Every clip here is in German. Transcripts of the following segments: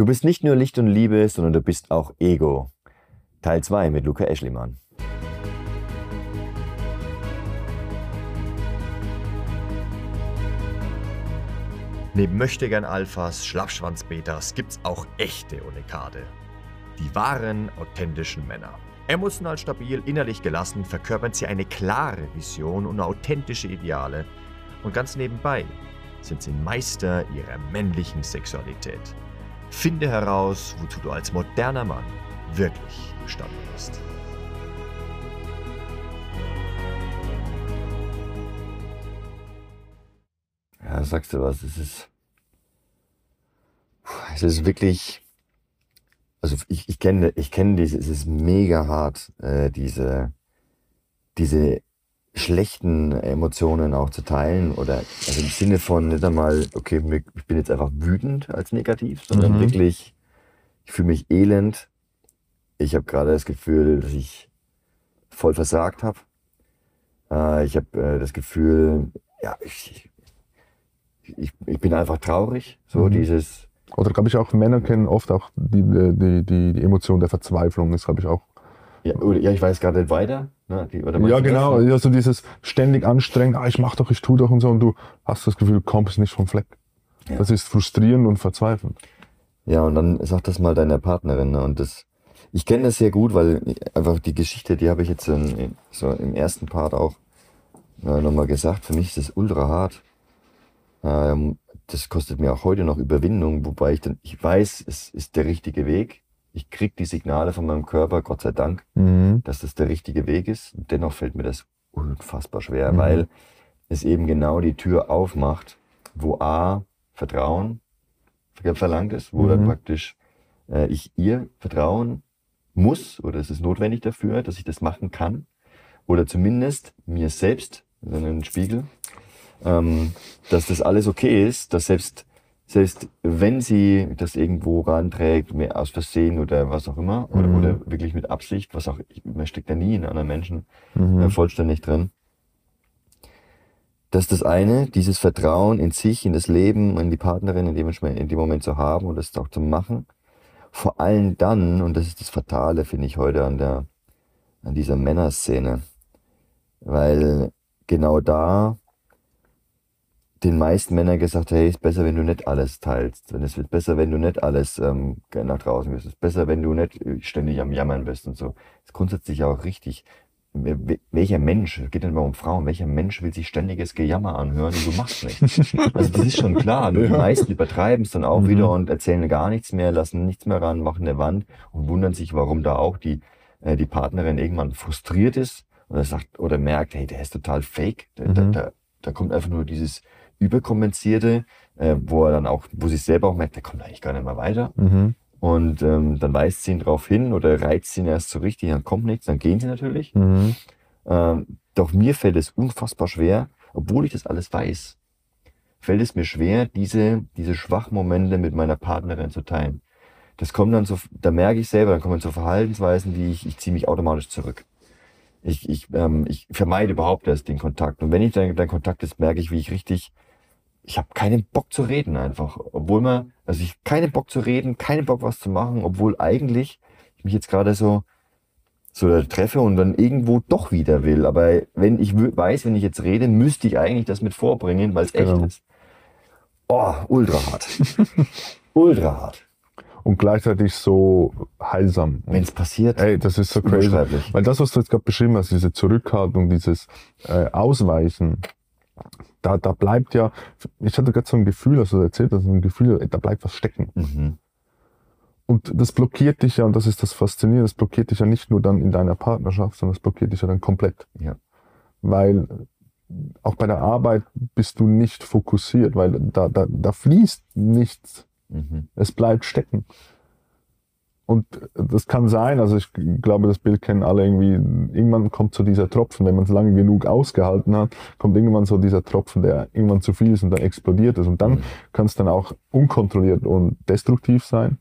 Du bist nicht nur Licht und Liebe, sondern du bist auch Ego. Teil 2 mit Luca Eschlimann. Neben Möchtegern Alphas, Schlappschwanz-Betas gibt's auch echte Unikade. Die wahren, authentischen Männer. Emotional stabil, innerlich gelassen verkörpern sie eine klare Vision und authentische Ideale. Und ganz nebenbei sind sie Meister ihrer männlichen Sexualität. Finde heraus, wozu du als moderner Mann wirklich gestanden bist. Ja, sagst du was, es ist, es ist wirklich, also ich, ich kenne, ich kenne diese, es ist mega hart, äh, diese, diese schlechten Emotionen auch zu teilen oder also im Sinne von nicht einmal, okay, ich bin jetzt einfach wütend als negativ, sondern mhm. wirklich, ich fühle mich elend. Ich habe gerade das Gefühl, dass ich voll versagt habe. Äh, ich habe äh, das Gefühl, ja, ich, ich, ich bin einfach traurig. So mhm. dieses. Oder glaube ich auch, Männer kennen oft auch die, die, die, die Emotion der Verzweiflung. Das habe ich auch. Ja, oder, ja, ich weiß gerade nicht weiter. Ne? Die, ja, genau. Das? Also dieses ständig anstrengend, ah, ich mach doch, ich tu doch und so, und du hast das Gefühl, du kommst nicht vom Fleck. Ja. Das ist frustrierend und verzweifelnd. Ja, und dann sag das mal deiner Partnerin. Ne? Und das, ich kenne das sehr gut, weil einfach die Geschichte, die habe ich jetzt in, so im ersten Part auch äh, nochmal gesagt. Für mich ist das ultra hart. Ähm, das kostet mir auch heute noch Überwindung, wobei ich dann, ich weiß, es ist der richtige Weg ich kriege die Signale von meinem Körper, Gott sei Dank, mhm. dass das der richtige Weg ist. Und dennoch fällt mir das unfassbar schwer, mhm. weil es eben genau die Tür aufmacht, wo A, Vertrauen verlangt ist, wo mhm. dann praktisch äh, ich ihr vertrauen muss oder es ist notwendig dafür, dass ich das machen kann. Oder zumindest mir selbst, also einen Spiegel, ähm, dass das alles okay ist, dass selbst selbst wenn sie das irgendwo ranträgt, mehr aus Versehen oder was auch immer, oder, mhm. oder wirklich mit Absicht, was auch, man steckt ja nie in anderen Menschen mhm. äh, vollständig drin. Das ist das eine, dieses Vertrauen in sich, in das Leben, in die Partnerin in dem, in dem Moment zu haben und das auch zu machen. Vor allem dann, und das ist das Fatale, finde ich heute an der, an dieser Männerszene, weil genau da den meisten Männern gesagt, hey, ist besser, wenn du nicht alles teilst. Es ist besser, wenn du nicht alles ähm, nach draußen gehst. Es ist besser, wenn du nicht äh, ständig am Jammern bist und so. Das ist grundsätzlich auch richtig. Welcher Mensch, es geht nicht mal um Frauen, welcher Mensch will sich ständiges Gejammer anhören und du machst nichts? Also das ist schon klar. Die meisten übertreiben es dann auch mhm. wieder und erzählen gar nichts mehr, lassen nichts mehr ran, machen eine Wand und wundern sich, warum da auch die, äh, die Partnerin irgendwann frustriert ist oder sagt oder merkt, hey, der ist total fake. Da, mhm. da, da, da kommt einfach nur dieses überkompensierte, äh, wo er dann auch, wo sie selber auch merkt, der kommt eigentlich gar nicht mehr weiter. Mhm. Und ähm, dann weist sie ihn darauf hin oder reizt ihn erst so richtig, dann kommt nichts, dann gehen sie natürlich. Mhm. Ähm, doch mir fällt es unfassbar schwer, obwohl ich das alles weiß, fällt es mir schwer, diese, diese Schwachmomente mit meiner Partnerin zu teilen. Das kommt dann so, da merke ich selber, dann kommen so Verhaltensweisen wie ich, ich ziehe mich automatisch zurück. Ich, ich, ähm, ich vermeide überhaupt erst den Kontakt. Und wenn ich dann, dann Kontakt ist, merke ich, wie ich richtig ich habe keinen Bock zu reden einfach. Obwohl man, also ich keinen Bock zu reden, keinen Bock was zu machen, obwohl eigentlich ich mich jetzt gerade so, so treffe und dann irgendwo doch wieder will. Aber wenn ich weiß, wenn ich jetzt rede, müsste ich eigentlich das mit vorbringen, weil es echt genau. ist. Oh, ultra hart. ultra hart. Und gleichzeitig so heilsam. Wenn es passiert. Ey, das ist so crazy. Weil das, was du jetzt gerade beschrieben hast, diese Zurückhaltung, dieses äh, Ausweichen, da, da bleibt ja, ich hatte gerade so ein Gefühl, also du erzählt hast, ein Gefühl, da bleibt was stecken. Mhm. Und das blockiert dich ja, und das ist das Faszinierende, das blockiert dich ja nicht nur dann in deiner Partnerschaft, sondern das blockiert dich ja dann komplett. Ja. Weil auch bei der Arbeit bist du nicht fokussiert, weil da, da, da fließt nichts. Mhm. Es bleibt stecken. Und das kann sein, also ich glaube, das Bild kennen alle irgendwie, irgendwann kommt so dieser Tropfen, wenn man es lange genug ausgehalten hat, kommt irgendwann so dieser Tropfen, der irgendwann zu viel ist und dann explodiert es. Und dann mhm. kann es dann auch unkontrolliert und destruktiv sein.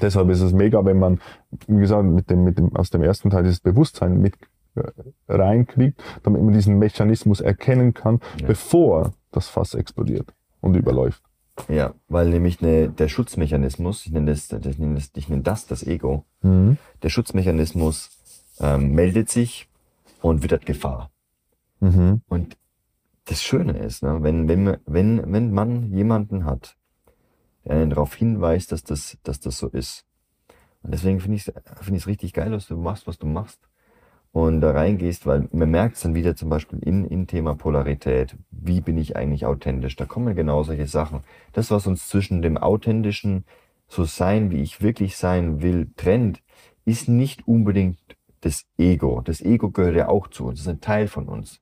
Deshalb ist es mega, wenn man, wie gesagt, mit dem, mit dem, aus dem ersten Teil dieses Bewusstsein mit äh, reinkriegt, damit man diesen Mechanismus erkennen kann, ja. bevor das Fass explodiert und überläuft. Ja, weil nämlich eine, der Schutzmechanismus, ich nenne das, das, ich nenne das, das Ego, mhm. der Schutzmechanismus ähm, meldet sich und wittert Gefahr. Mhm. Und das Schöne ist, ne, wenn, wenn, wenn, wenn man jemanden hat, der einen darauf hinweist, dass das, dass das so ist. Und deswegen finde ich es find richtig geil, was du machst, was du machst und da reingehst, weil man merkt es dann wieder zum Beispiel in, in Thema Polarität. Wie bin ich eigentlich authentisch? Da kommen genau solche Sachen. Das, was uns zwischen dem authentischen so sein, wie ich wirklich sein will, trennt, ist nicht unbedingt das Ego. Das Ego gehört ja auch zu uns, das ist ein Teil von uns.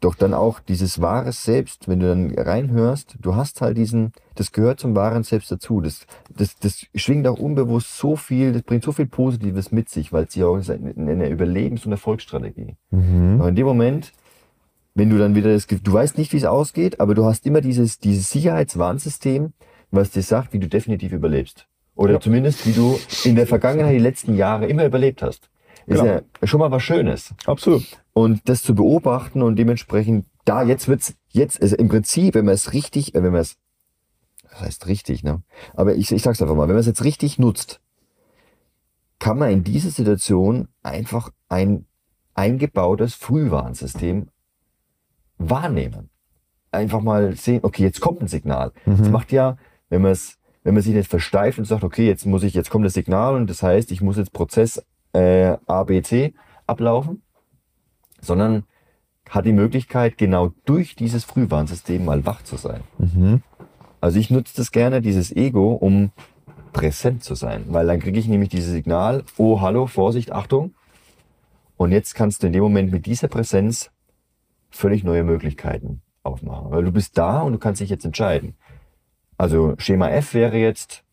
Doch dann auch dieses wahres Selbst, wenn du dann reinhörst, du hast halt diesen, das gehört zum wahren Selbst dazu. Das, das, das schwingt auch unbewusst so viel, das bringt so viel Positives mit sich, weil es ja auch eine Überlebens- und Erfolgsstrategie. Mhm. Aber in dem Moment, wenn du dann wieder das du weißt nicht, wie es ausgeht, aber du hast immer dieses, dieses Sicherheitswarnsystem, was dir sagt, wie du definitiv überlebst. Oder ja. zumindest, wie du in der Vergangenheit die letzten Jahre immer überlebt hast. Ist genau. ja schon mal was Schönes. Absolut. Und das zu beobachten und dementsprechend, da jetzt wird's, jetzt, also im Prinzip, wenn man es richtig, äh, wenn man es, das heißt richtig, ne? Aber ich, ich sag's einfach mal, wenn man es jetzt richtig nutzt, kann man in dieser Situation einfach ein eingebautes Frühwarnsystem wahrnehmen. Einfach mal sehen, okay, jetzt kommt ein Signal. Mhm. Das macht ja, wenn man es, wenn man sich nicht versteift und sagt, okay, jetzt muss ich, jetzt kommt das Signal und das heißt, ich muss jetzt Prozess äh, ABC ablaufen, sondern hat die Möglichkeit, genau durch dieses Frühwarnsystem mal wach zu sein. Mhm. Also ich nutze das gerne, dieses Ego, um präsent zu sein, weil dann kriege ich nämlich dieses Signal, oh, hallo, Vorsicht, Achtung. Und jetzt kannst du in dem Moment mit dieser Präsenz völlig neue Möglichkeiten aufmachen, weil du bist da und du kannst dich jetzt entscheiden. Also Schema F wäre jetzt,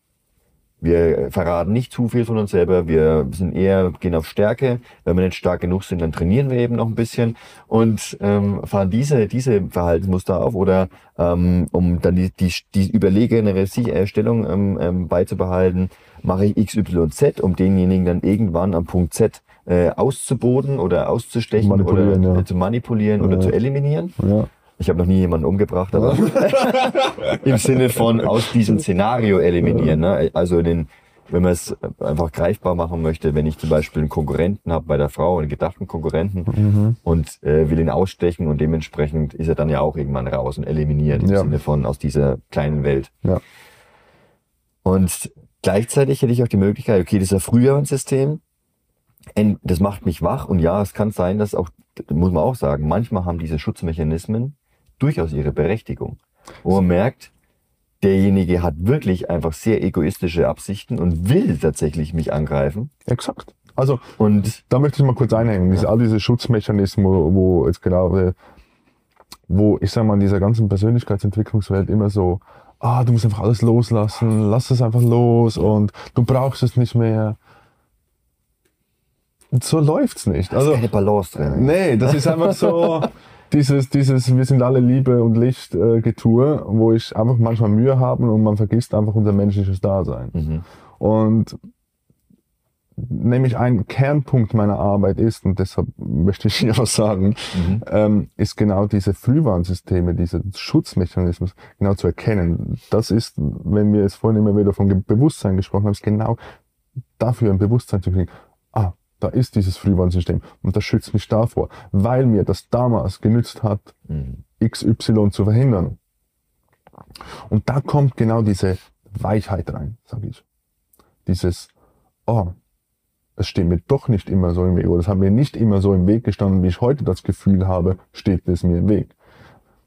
wir verraten nicht zu viel von uns selber. Wir sind eher, gehen auf Stärke. Wenn wir nicht stark genug sind, dann trainieren wir eben noch ein bisschen und ähm, fahren diese, diese Verhaltensmuster auf. Oder ähm, um dann die, die, die überlegenere Stellung ähm, ähm, beizubehalten, mache ich XYZ, um denjenigen dann irgendwann am Punkt Z äh, auszuboden oder auszustechen oder ja. zu manipulieren ja. oder zu eliminieren. Ja. Ich habe noch nie jemanden umgebracht, aber im Sinne von aus diesem Szenario eliminieren. Ne? Also den, wenn man es einfach greifbar machen möchte, wenn ich zum Beispiel einen Konkurrenten habe bei der Frau, einen gedachten Konkurrenten mhm. und äh, will ihn ausstechen und dementsprechend ist er dann ja auch irgendwann raus und eliminiert im ja. Sinne von aus dieser kleinen Welt. Ja. Und gleichzeitig hätte ich auch die Möglichkeit, okay, das ist ein Frühjahrssystem, das macht mich wach und ja, es kann sein, dass auch, muss man auch sagen, manchmal haben diese Schutzmechanismen durchaus ihre Berechtigung. Wo man merkt, derjenige hat wirklich einfach sehr egoistische Absichten und will tatsächlich mich angreifen. Exakt. Also, und da möchte ich mal kurz einhängen. Ja. all diese Schutzmechanismen, wo, wo jetzt genau, äh, wo ich sag mal, in dieser ganzen Persönlichkeitsentwicklungswelt immer so, ah, du musst einfach alles loslassen, lass es einfach los und du brauchst es nicht mehr. So läuft's nicht. Da ist also, keine Balance drin. Nee, das ist einfach so, dieses, dieses Wir sind alle Liebe und Licht äh, Getue, wo ich einfach manchmal Mühe habe und man vergisst einfach unser menschliches Dasein. Mhm. Und nämlich ein Kernpunkt meiner Arbeit ist, und deshalb möchte ich hier was sagen, mhm. ähm, ist genau diese Frühwarnsysteme, diese Schutzmechanismus genau zu erkennen. Das ist, wenn wir jetzt vorhin immer wieder von Bewusstsein gesprochen haben, ist genau dafür ein Bewusstsein zu kriegen. Da ist dieses Frühwarnsystem und das schützt mich davor, weil mir das damals genützt hat, mhm. XY zu verhindern. Und da kommt genau diese Weichheit rein, sage ich. Dieses, oh, es steht mir doch nicht immer so im Weg oder es hat mir nicht immer so im Weg gestanden, wie ich heute das Gefühl habe, steht es mir im Weg.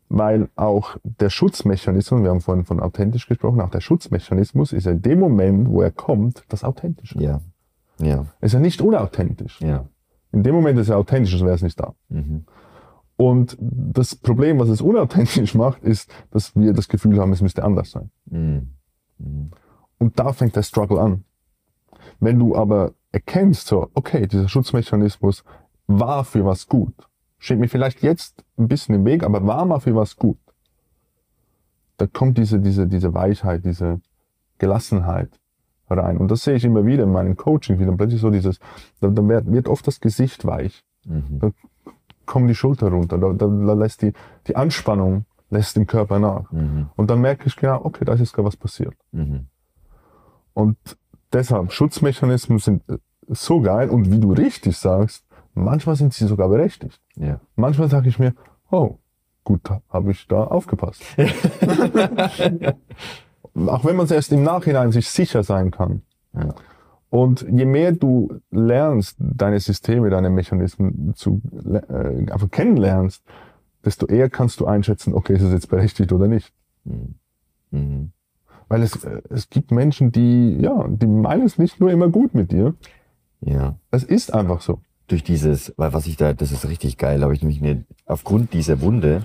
Weil auch der Schutzmechanismus, wir haben vorhin von authentisch gesprochen, auch der Schutzmechanismus ist in dem Moment, wo er kommt, das Authentische. Ja. Ja. Ist ja nicht unauthentisch. Ja. In dem Moment ist er authentisch, sonst wäre es nicht da. Mhm. Und das Problem, was es unauthentisch macht, ist, dass wir das Gefühl haben, es müsste anders sein. Mhm. Mhm. Und da fängt der Struggle an. Wenn du aber erkennst, so, okay, dieser Schutzmechanismus war für was gut, steht mir vielleicht jetzt ein bisschen im Weg, aber war mal für was gut, da kommt diese, diese, diese Weichheit, diese Gelassenheit, rein. Und das sehe ich immer wieder in meinen Coaching, wie dann plötzlich so dieses, da, da wird oft das Gesicht weich. Mhm. Da kommen die Schulter runter, da, da, da lässt die, die Anspannung lässt dem Körper nach. Mhm. Und dann merke ich genau, okay, da ist jetzt gerade was passiert. Mhm. Und deshalb, Schutzmechanismen sind äh, so geil und wie du richtig sagst, manchmal sind sie sogar berechtigt. Ja. Manchmal sage ich mir, oh, gut, habe ich da aufgepasst. Auch wenn man es erst im Nachhinein sich sicher sein kann. Ja. Und je mehr du lernst, deine Systeme, deine Mechanismen zu äh, einfach kennenlernst, desto eher kannst du einschätzen, okay, ist es jetzt berechtigt oder nicht. Mhm. mhm. Weil es, äh, es gibt Menschen, die, ja, die meinen es nicht nur immer gut mit dir. Ja. Es ist einfach so. Durch dieses, weil was ich da, das ist richtig geil, habe ich nämlich mir aufgrund dieser Wunde,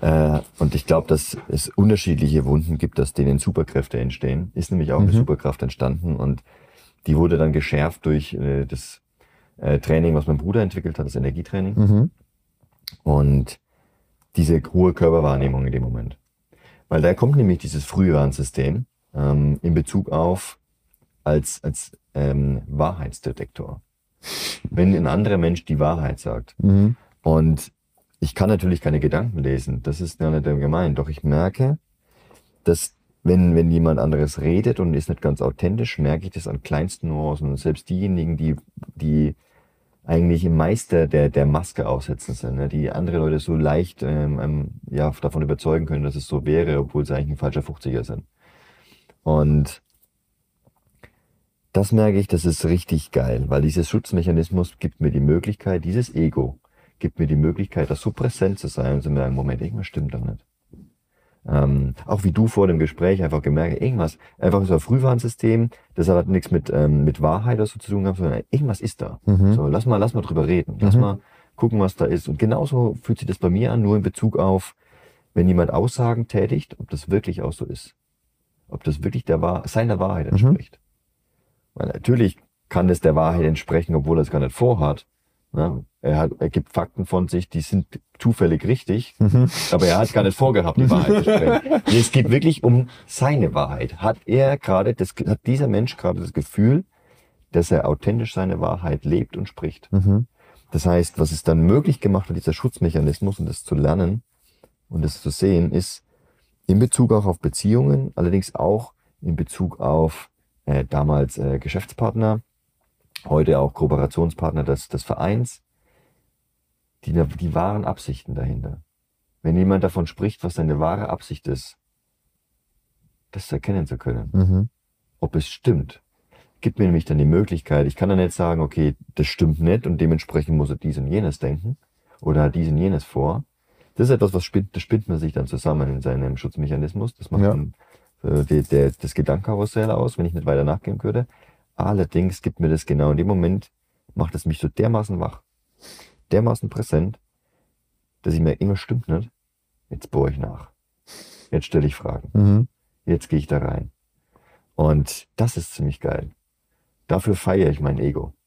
äh, und ich glaube, dass es unterschiedliche Wunden gibt, aus denen Superkräfte entstehen, ist nämlich auch mhm. eine Superkraft entstanden und die wurde dann geschärft durch äh, das äh, Training, was mein Bruder entwickelt hat, das Energietraining. Mhm. Und diese hohe Körperwahrnehmung in dem Moment. Weil da kommt nämlich dieses Frühwarnsystem ähm, in Bezug auf als, als ähm, Wahrheitsdetektor. Wenn ein anderer Mensch die Wahrheit sagt. Mhm. Und ich kann natürlich keine Gedanken lesen, das ist ja nicht gemeint. Doch ich merke, dass wenn, wenn jemand anderes redet und ist nicht ganz authentisch, merke ich das an kleinsten Nuancen. Und selbst diejenigen, die, die eigentlich Meister der, der Maske aussetzen sind, ne? die andere Leute so leicht ähm, ähm, ja, davon überzeugen können, dass es so wäre, obwohl sie eigentlich ein falscher 50er sind. Und das merke ich, das ist richtig geil, weil dieses Schutzmechanismus gibt mir die Möglichkeit, dieses Ego gibt mir die Möglichkeit, da so präsent zu sein und zu merken, Moment, irgendwas stimmt da nicht. Ähm, auch wie du vor dem Gespräch einfach gemerkt, irgendwas, einfach so ein Frühwarnsystem, das hat nichts mit, ähm, mit Wahrheit oder so zu tun gehabt, sondern irgendwas ist da. Mhm. So, lass mal, lass mal drüber reden. Lass mhm. mal gucken, was da ist. Und genauso fühlt sich das bei mir an, nur in Bezug auf, wenn jemand Aussagen tätigt, ob das wirklich auch so ist. Ob das wirklich der Wahr seiner Wahrheit mhm. entspricht. Mhm. Weil natürlich kann es der Wahrheit entsprechen, obwohl er es gar nicht vorhat. Ja, er, hat, er gibt Fakten von sich, die sind zufällig richtig, mhm. aber er hat gar nicht vorgehabt, die Wahrheit zu sprechen. es geht wirklich um seine Wahrheit. Hat er gerade, das, hat dieser Mensch gerade das Gefühl, dass er authentisch seine Wahrheit lebt und spricht. Mhm. Das heißt, was es dann möglich gemacht hat, dieser Schutzmechanismus und das zu lernen und das zu sehen, ist in Bezug auch auf Beziehungen, allerdings auch in Bezug auf äh, damals äh, Geschäftspartner, heute auch Kooperationspartner des, des Vereins, die, die wahren Absichten dahinter. Wenn jemand davon spricht, was seine wahre Absicht ist, das erkennen zu können. Mhm. Ob es stimmt, gibt mir nämlich dann die Möglichkeit, ich kann dann nicht sagen, okay, das stimmt nicht und dementsprechend muss er dies und jenes denken oder dies und jenes vor. Das ist etwas, was spinnt, das spinnt man sich dann zusammen in seinem Schutzmechanismus. Das macht ja. dann äh, die, der, das Gedankenkarussell aus, wenn ich nicht weiter nachgehen würde. Allerdings gibt mir das genau in dem Moment, macht es mich so dermaßen wach, dermaßen präsent, dass ich mir immer stimmt nicht. Jetzt bohre ich nach. Jetzt stelle ich Fragen. Mhm. Jetzt gehe ich da rein. Und das ist ziemlich geil. Dafür feiere ich mein Ego.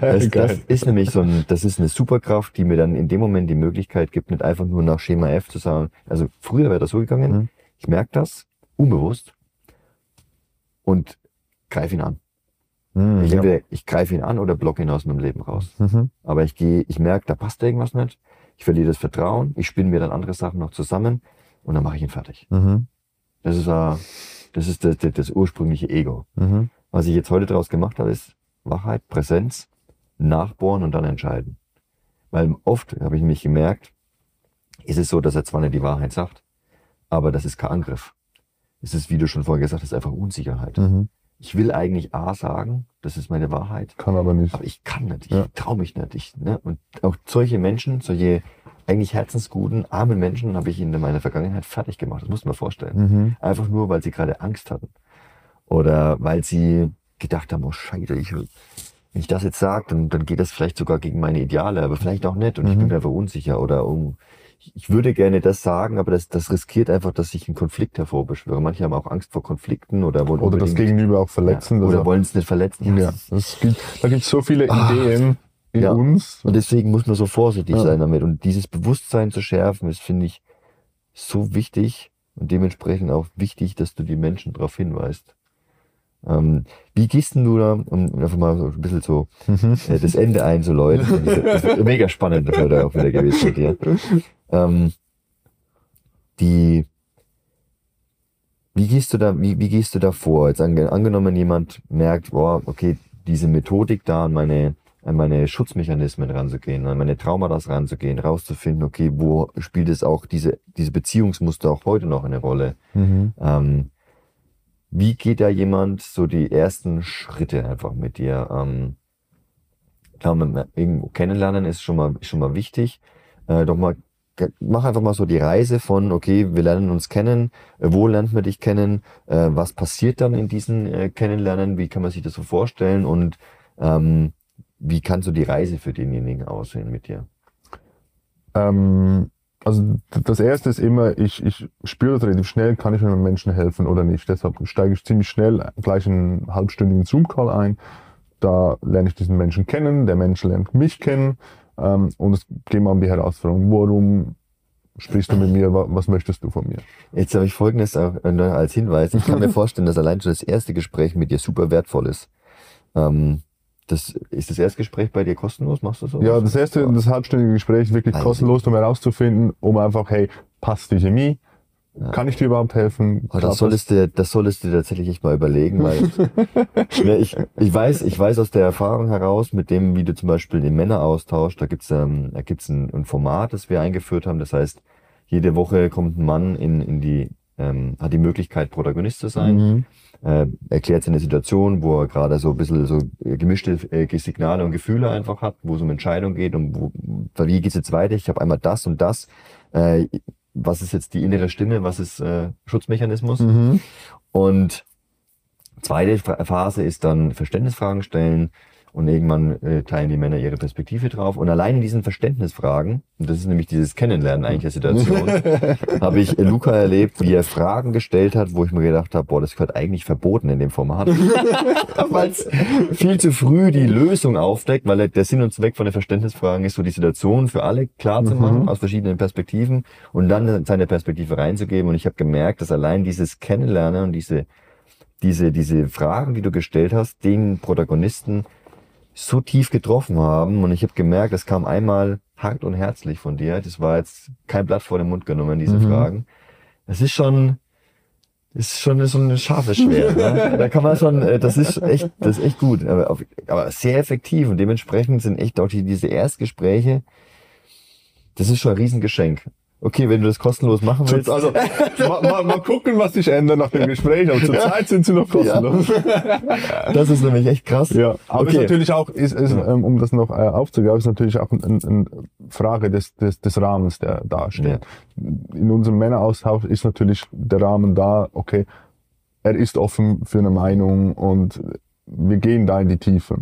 Das, das, ist nämlich so ein, das ist eine Superkraft, die mir dann in dem Moment die Möglichkeit gibt, nicht einfach nur nach Schema F zu sagen. Also früher wäre das so gegangen. Mhm. Ich merke das unbewusst und greife ihn an. Mhm, ich, ja. ich greife ihn an oder blocke ihn aus meinem Leben raus. Mhm. Aber ich gehe, ich merke, da passt irgendwas nicht. Ich verliere das Vertrauen. Ich spinne mir dann andere Sachen noch zusammen und dann mache ich ihn fertig. Mhm. Das ist, uh, das, ist das, das, das ursprüngliche Ego. Mhm. Was ich jetzt heute daraus gemacht habe, ist Wachheit, Präsenz, nachbohren und dann entscheiden. Weil oft habe ich mich gemerkt, ist es so, dass er zwar nicht die Wahrheit sagt, aber das ist kein Angriff. Es ist, wie du schon vorher gesagt hast, einfach Unsicherheit. Mhm ich will eigentlich A sagen, das ist meine Wahrheit. Kann aber nicht. Aber ich kann nicht, ich ja. traue mich nicht. Ich, ne? Und auch solche Menschen, solche eigentlich herzensguten, armen Menschen habe ich in meiner Vergangenheit fertig gemacht. Das muss man vorstellen. Mhm. Einfach nur, weil sie gerade Angst hatten. Oder weil sie gedacht haben, oh Scheiße, ich, wenn ich das jetzt sage, dann, dann geht das vielleicht sogar gegen meine Ideale, aber vielleicht auch nicht. Und mhm. ich bin mhm. einfach unsicher. Oder um, ich würde gerne das sagen, aber das, das riskiert einfach, dass ich einen Konflikt hervorbeschwöre. Manche haben auch Angst vor Konflikten oder wollen oder das Gegenüber auch verletzen. Ja, oder wollen es nicht verletzen. Ja, das gibt, da gibt es so viele Ach, Ideen in ja. uns. Und deswegen muss man so vorsichtig ja. sein damit. Und dieses Bewusstsein zu schärfen, ist, finde ich, so wichtig und dementsprechend auch wichtig, dass du die Menschen darauf hinweist. Ähm, wie gehst du da, um einfach mal so ein bisschen so mhm. äh, das Ende einzuläuten? das ist mega spannend das heute auch wieder gewesen mit dir. Ähm, die, wie gehst du da, wie, wie gehst du da vor? Jetzt angenommen, jemand merkt, boah, okay, diese Methodik da an meine, an meine Schutzmechanismen ranzugehen, an meine Traumata ranzugehen, rauszufinden, okay, wo spielt es auch diese, diese Beziehungsmuster auch heute noch eine Rolle? Mhm. Ähm, wie geht da jemand so die ersten Schritte einfach mit dir? Ähm, klar, irgendwo kennenlernen ist schon mal, schon mal wichtig. Äh, doch mal, mach einfach mal so die Reise von, okay, wir lernen uns kennen, äh, wo lernt man dich kennen, äh, was passiert dann in diesen äh, Kennenlernen, wie kann man sich das so vorstellen und ähm, wie kann so die Reise für denjenigen aussehen mit dir? Ähm, also das erste ist immer, ich, ich spüre das relativ schnell, kann ich einem Menschen helfen oder nicht. Deshalb steige ich ziemlich schnell gleich einen halbstündigen Zoom-Call ein da lerne ich diesen Menschen kennen, der Mensch lernt mich kennen ähm, und es geht mal um die Herausforderung. Warum sprichst du mit mir? Was möchtest du von mir? Jetzt habe ich Folgendes äh, als Hinweis. Ich kann mir vorstellen, dass allein schon das erste Gespräch mit dir super wertvoll ist. Ähm, das, ist das erste Gespräch bei dir kostenlos? Machst du so? Ja, das erste, das halbstündige Gespräch wirklich also. kostenlos, um herauszufinden, um einfach, hey, passt die Chemie? Ja. Kann ich dir überhaupt helfen? Oh, das, solltest du, das solltest du tatsächlich echt mal überlegen, weil ne, ich, ich, weiß, ich weiß aus der Erfahrung heraus, mit dem, wie du zum Beispiel den Männeraustausch, da gibt's ähm, da gibt's ein, ein Format, das wir eingeführt haben. Das heißt, jede Woche kommt ein Mann in, in die, ähm, hat die Möglichkeit, Protagonist zu sein, mhm. äh, erklärt seine Situation, wo er gerade so ein bisschen so gemischte äh, Signale und Gefühle einfach hat, wo es um Entscheidung geht und wo, wie geht's jetzt weiter? Ich habe einmal das und das. Äh, was ist jetzt die innere Stimme, was ist äh, Schutzmechanismus. Mhm. Und zweite Phase ist dann Verständnisfragen stellen, und irgendwann äh, teilen die Männer ihre Perspektive drauf. Und allein in diesen Verständnisfragen, und das ist nämlich dieses Kennenlernen eigentlich der Situation, habe ich Luca erlebt, wie er Fragen gestellt hat, wo ich mir gedacht habe, boah, das gehört eigentlich verboten in dem Format. weil es viel zu früh die Lösung aufdeckt, weil der Sinn und Zweck von den Verständnisfragen ist so die Situation für alle klar zu machen, mhm. aus verschiedenen Perspektiven und dann seine Perspektive reinzugeben. Und ich habe gemerkt, dass allein dieses Kennenlernen und diese diese, diese Fragen, die du gestellt hast, den Protagonisten so tief getroffen haben. Und ich habe gemerkt, es kam einmal hart und herzlich von dir. Das war jetzt kein Blatt vor den Mund genommen, diese mhm. Fragen. Es ist schon, ist schon so ein scharfes Schwert. Ne? Da kann man schon, äh, das ist echt, das ist echt gut, aber, aber sehr effektiv und dementsprechend sind echt auch die, diese Erstgespräche, das ist schon ein Riesengeschenk. Okay, wenn du das kostenlos machen willst. Also, mal, mal, mal gucken, was sich ändert nach dem Gespräch, aber zurzeit sind sie noch kostenlos. Ja. Das ist nämlich echt krass. Ja, aber okay. ist natürlich auch, ist, ist, ähm, um das noch äh, aufzugreifen, ist natürlich auch eine ein, ein Frage des, des, des Rahmens, der da steht. Ja. In unserem Männeraustausch ist natürlich der Rahmen da, okay, er ist offen für eine Meinung und wir gehen da in die Tiefe.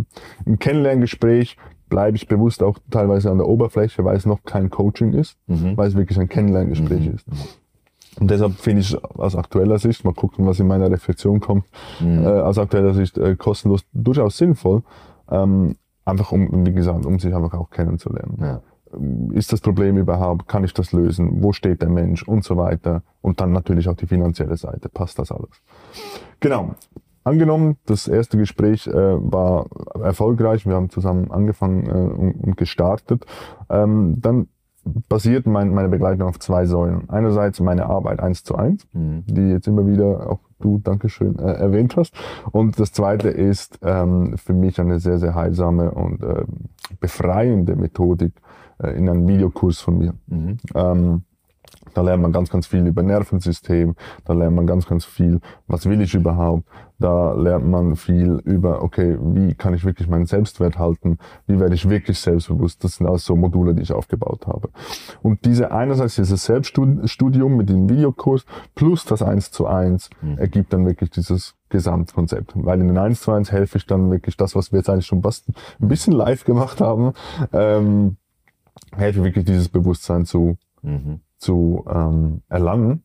Im Kennenlerngespräch bleibe ich bewusst auch teilweise an der Oberfläche, weil es noch kein Coaching ist, mhm. weil es wirklich ein Kennenlerngespräch mhm. ist. Und deshalb finde ich aus aktueller Sicht, mal gucken, was in meiner Reflexion kommt, mhm. äh, aus aktueller Sicht äh, kostenlos durchaus sinnvoll, ähm, einfach um, wie gesagt, um sich einfach auch kennenzulernen. Ja. Ist das Problem überhaupt? Kann ich das lösen? Wo steht der Mensch? Und so weiter. Und dann natürlich auch die finanzielle Seite. Passt das alles? Genau. Angenommen, das erste Gespräch äh, war erfolgreich, wir haben zusammen angefangen äh, und, und, gestartet. Ähm, dann basiert mein, meine Begleitung auf zwei Säulen. Einerseits meine Arbeit eins zu eins, mhm. die jetzt immer wieder auch du, Dankeschön, äh, erwähnt hast. Und das zweite ist ähm, für mich eine sehr, sehr heilsame und äh, befreiende Methodik äh, in einem Videokurs von mir. Mhm. Ähm, da lernt man ganz, ganz viel über Nervensystem, da lernt man ganz, ganz viel, was will ich überhaupt, da lernt man viel über, okay, wie kann ich wirklich meinen Selbstwert halten, wie werde ich wirklich selbstbewusst. Das sind alles so Module, die ich aufgebaut habe. Und diese einerseits dieses Selbststudium mit dem Videokurs plus das Eins zu Eins mhm. ergibt dann wirklich dieses Gesamtkonzept. Weil in den 1 zu 1 helfe ich dann wirklich das, was wir jetzt eigentlich schon fast ein bisschen live gemacht haben, ähm, helfe wirklich dieses Bewusstsein zu mhm zu ähm, erlangen,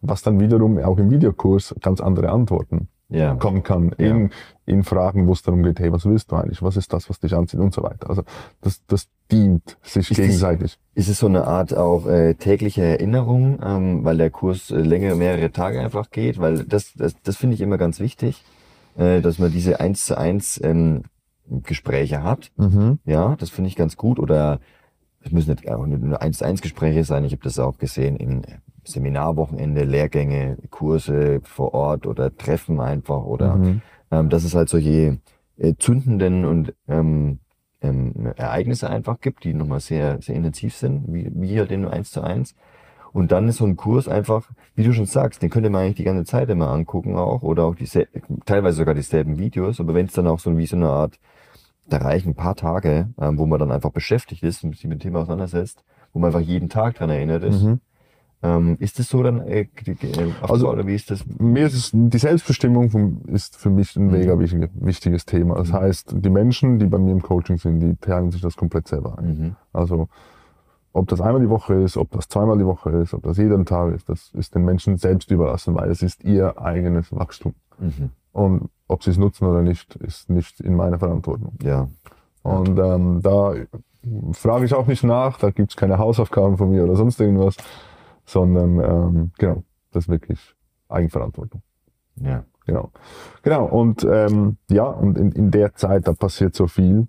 was dann wiederum auch im Videokurs ganz andere Antworten ja. kommen kann ja. in, in Fragen, wo es darum geht, hey, was willst du eigentlich? Was ist das, was dich anzieht und so weiter. Also das, das dient sich ist gegenseitig. Es, ist es so eine Art auch äh, tägliche Erinnerung, ähm, weil der Kurs äh, längere, mehrere Tage einfach geht? Weil das, das, das finde ich immer ganz wichtig, äh, dass man diese eins zu eins ähm, Gespräche hat. Mhm. Ja, das finde ich ganz gut. Oder es müssen nicht nur 1 1 Gespräche sein. Ich habe das auch gesehen in Seminarwochenende, Lehrgänge, Kurse vor Ort oder Treffen einfach oder mhm. ähm, dass es halt solche äh, zündenden und ähm, ähm, Ereignisse einfach gibt, die nochmal sehr, sehr intensiv sind, wie, wie hier den 1 zu 1. Und dann ist so ein Kurs einfach, wie du schon sagst, den könnte man eigentlich die ganze Zeit immer angucken auch oder auch die, teilweise sogar dieselben Videos, aber wenn es dann auch so wie so eine Art, da reichen ein paar Tage, ähm, wo man dann einfach beschäftigt ist und sich mit dem Thema auseinandersetzt, wo man einfach jeden Tag dran erinnert ist. Mhm. Ähm, ist das so dann, äh, äh, also, oder wie ist das? Mir ist es, die Selbstbestimmung vom, ist für mich ein mhm. mega wichtig, wichtiges Thema. Das mhm. heißt, die Menschen, die bei mir im Coaching sind, die teilen sich das komplett selber ein. Mhm. Also, ob das einmal die Woche ist, ob das zweimal die Woche ist, ob das jeden Tag ist, das ist den Menschen selbst überlassen, weil es ist ihr eigenes Wachstum. Mhm. Und ob sie es nutzen oder nicht, ist nicht in meiner Verantwortung. Ja. Und ähm, da frage ich auch nicht nach, da gibt es keine Hausaufgaben von mir oder sonst irgendwas, sondern ähm, genau, das ist wirklich Eigenverantwortung. Ja. Genau. Genau. Und ähm, ja, und in, in der Zeit, da passiert so viel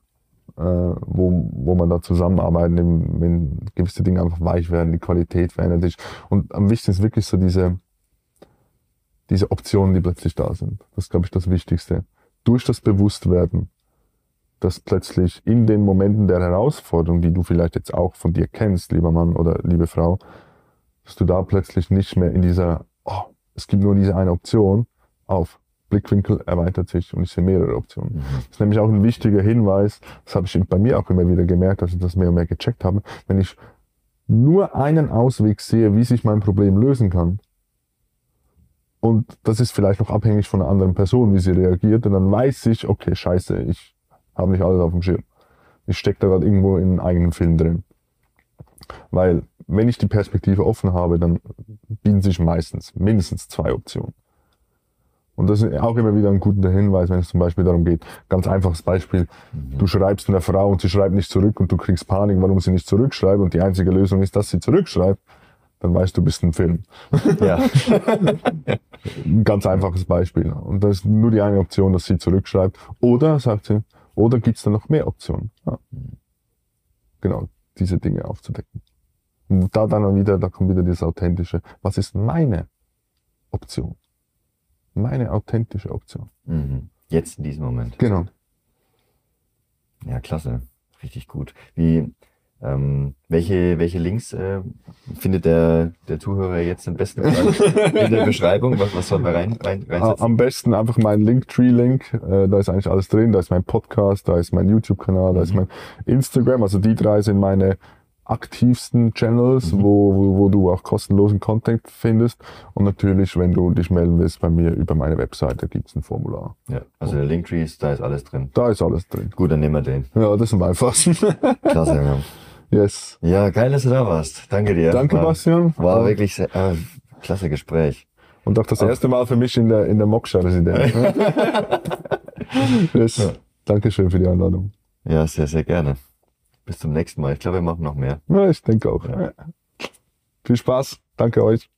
äh, wo, wo man da zusammenarbeitet, wenn gewisse Dinge einfach weich werden, die Qualität verändert sich. Und am wichtigsten ist wirklich so diese, diese Optionen, die plötzlich da sind. Das ist, glaube ich, das Wichtigste. Durch das Bewusstwerden, dass plötzlich in den Momenten der Herausforderung, die du vielleicht jetzt auch von dir kennst, lieber Mann oder liebe Frau, dass du da plötzlich nicht mehr in dieser, oh, es gibt nur diese eine Option, auf Blickwinkel erweitert sich und ich sehe mehrere Optionen. Mhm. Das ist nämlich auch ein wichtiger Hinweis, das habe ich bei mir auch immer wieder gemerkt, dass ich das mehr und mehr gecheckt habe, wenn ich nur einen Ausweg sehe, wie sich mein Problem lösen kann, und das ist vielleicht noch abhängig von einer anderen Person, wie sie reagiert, und dann weiß ich, okay, scheiße, ich habe nicht alles auf dem Schirm. Ich stecke da gerade irgendwo in einem eigenen Film drin. Weil, wenn ich die Perspektive offen habe, dann bieten sich meistens mindestens zwei Optionen. Und das ist auch immer wieder ein guter Hinweis, wenn es zum Beispiel darum geht, ganz einfaches Beispiel, mhm. du schreibst einer Frau und sie schreibt nicht zurück und du kriegst Panik, warum sie nicht zurückschreibt und die einzige Lösung ist, dass sie zurückschreibt, dann weißt du, du bist ein Film. Ja. ein ganz einfaches Beispiel. Und das ist nur die eine Option, dass sie zurückschreibt. Oder, sagt sie, oder gibt es da noch mehr Optionen? Ja. Genau, diese Dinge aufzudecken. Und da dann wieder, da kommt wieder dieses Authentische. Was ist meine Option? meine authentische Option. Mhm. Jetzt in diesem Moment. Genau. Ja, klasse. Richtig gut. Wie, ähm, welche, welche Links äh, findet der, der Zuhörer jetzt am besten in der Beschreibung? Was, was soll man rein, rein, reinsetzen? Am besten einfach mein Linktree-Link. Äh, da ist eigentlich alles drin. Da ist mein Podcast, da ist mein YouTube-Kanal, da mhm. ist mein Instagram. Also die drei sind meine aktivsten Channels, mhm. wo, wo, wo, du auch kostenlosen Content findest. Und natürlich, wenn du dich melden willst bei mir über meine Webseite, gibt es ein Formular. Ja, also der Linktree ist, da ist alles drin. Da ist alles drin. Gut, dann nehmen wir den. Ja, das ist am einfachsten. Klasse, ja. Yes. Ja, geil, dass du da warst. Danke dir. Danke, war, Bastian. War wirklich äh, klasse Gespräch. Und auch das erste Mal für mich in der, in der Moksha-Residenz. yes. Ja. Dankeschön für die Einladung. Ja, sehr, sehr gerne. Bis zum nächsten Mal. Ich glaube, wir machen noch mehr. Ja, ich denke auch. Ja. Viel Spaß. Danke euch.